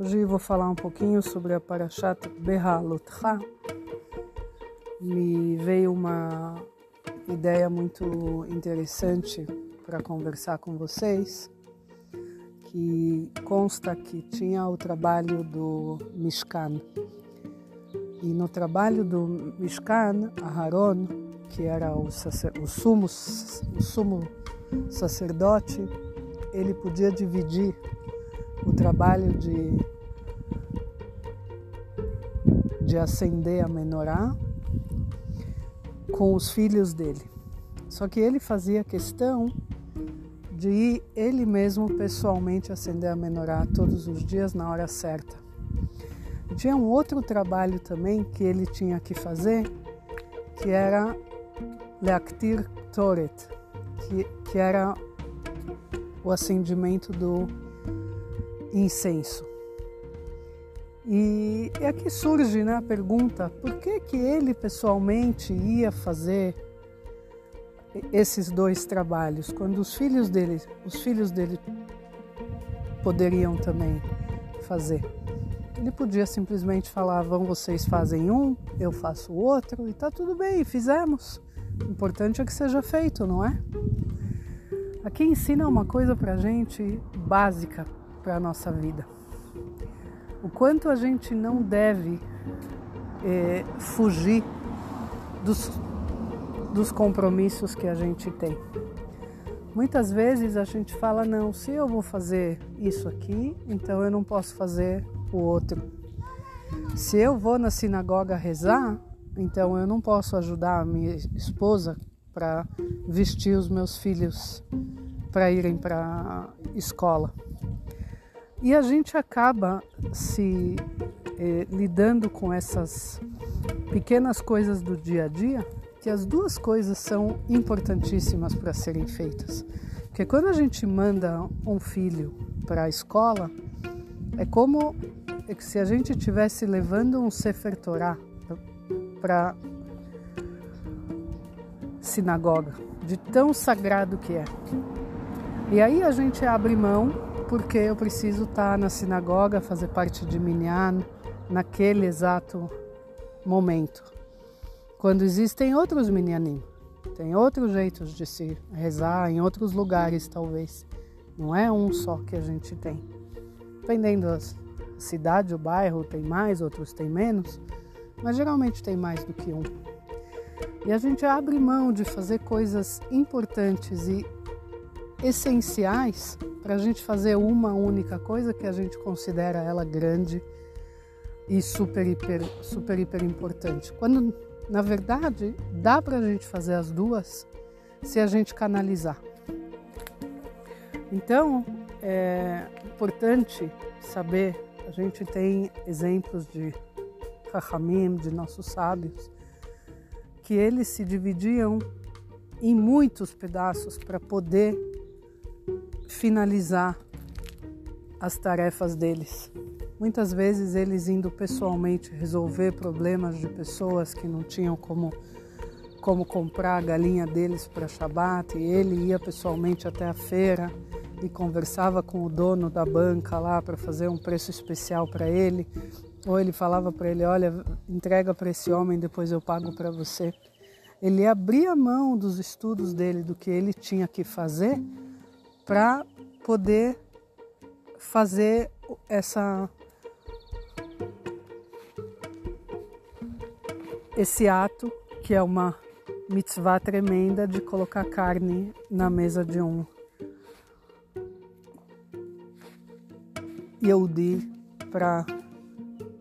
Hoje vou falar um pouquinho sobre a Parashat Behalotcha. Me veio uma ideia muito interessante para conversar com vocês, que consta que tinha o trabalho do Mishkan. E no trabalho do Mishkan, Aharon, que era o, o, sumo, o sumo sacerdote, ele podia dividir o trabalho de, de acender a menorá com os filhos dele. Só que ele fazia questão de ir ele mesmo pessoalmente acender a menorá todos os dias na hora certa. Tinha um outro trabalho também que ele tinha que fazer, que era Leaktir Toret, que, que era o acendimento do incenso. E aqui surge né, a pergunta: por que, que ele pessoalmente ia fazer esses dois trabalhos, quando os filhos dele, os filhos dele poderiam também fazer? Ele podia simplesmente falar: vão, vocês fazem um, eu faço o outro, e tá tudo bem, fizemos. O importante é que seja feito, não é? Aqui ensina uma coisa para gente básica para a nossa vida. O quanto a gente não deve é, fugir dos, dos compromissos que a gente tem. Muitas vezes a gente fala: não, se eu vou fazer isso aqui, então eu não posso fazer o outro. Se eu vou na sinagoga rezar, então eu não posso ajudar a minha esposa para vestir os meus filhos para irem para a escola. E a gente acaba se eh, lidando com essas pequenas coisas do dia a dia, que as duas coisas são importantíssimas para serem feitas. Porque quando a gente manda um filho para a escola, é como se a gente estivesse levando um Sefer Torah para sinagoga, de tão sagrado que é. E aí a gente abre mão porque eu preciso estar na sinagoga, fazer parte de Minyan naquele exato momento. Quando existem outros Minyanim, tem outros jeitos de se rezar em outros lugares talvez. Não é um só que a gente tem. Dependendo da cidade, o bairro, tem mais, outros tem menos, mas geralmente tem mais do que um. E a gente abre mão de fazer coisas importantes e essenciais para a gente fazer uma única coisa que a gente considera ela grande e super hiper, super hiper importante. Quando na verdade dá para a gente fazer as duas se a gente canalizar. Então é importante saber, a gente tem exemplos de Rahamim, de nossos sábios, que eles se dividiam em muitos pedaços para poder finalizar as tarefas deles. Muitas vezes eles indo pessoalmente resolver problemas de pessoas que não tinham como como comprar a galinha deles para Shabat e ele ia pessoalmente até a feira e conversava com o dono da banca lá para fazer um preço especial para ele, ou ele falava para ele, olha, entrega para esse homem, depois eu pago para você. Ele abria mão dos estudos dele, do que ele tinha que fazer para poder fazer essa esse ato que é uma mitzvah tremenda de colocar carne na mesa de um Yehudi para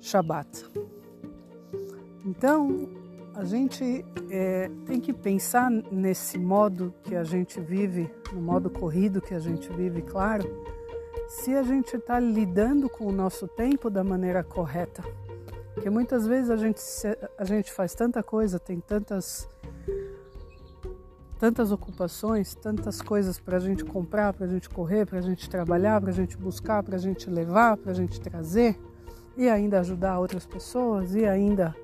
Shabbat. Então, a gente é, tem que pensar nesse modo que a gente vive, no modo corrido que a gente vive, claro, se a gente está lidando com o nosso tempo da maneira correta. Porque muitas vezes a gente, a gente faz tanta coisa, tem tantas, tantas ocupações, tantas coisas para a gente comprar, para a gente correr, para a gente trabalhar, para a gente buscar, para a gente levar, para a gente trazer, e ainda ajudar outras pessoas, e ainda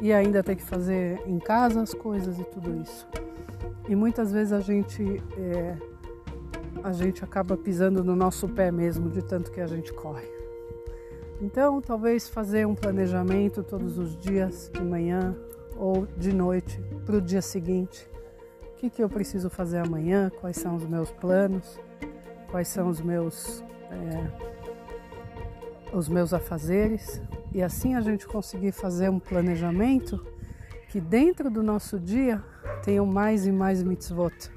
e ainda ter que fazer em casa as coisas e tudo isso. E muitas vezes a gente é, a gente acaba pisando no nosso pé mesmo de tanto que a gente corre. Então, talvez fazer um planejamento todos os dias, de manhã ou de noite, para o dia seguinte. O que, que eu preciso fazer amanhã? Quais são os meus planos? Quais são os meus, é, os meus afazeres? E assim a gente conseguir fazer um planejamento que dentro do nosso dia tenham mais e mais mitzvot,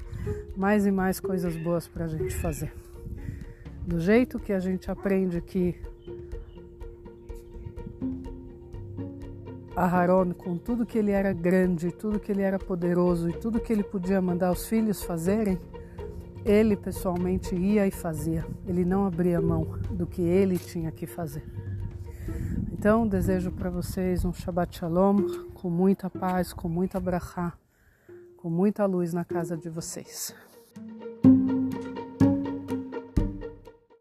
mais e mais coisas boas para a gente fazer. Do jeito que a gente aprende que Aharon, com tudo que ele era grande, tudo que ele era poderoso e tudo que ele podia mandar os filhos fazerem, ele pessoalmente ia e fazia. Ele não abria mão do que ele tinha que fazer. Então, desejo para vocês um Shabbat Shalom com muita paz, com muita brachá, com muita luz na casa de vocês.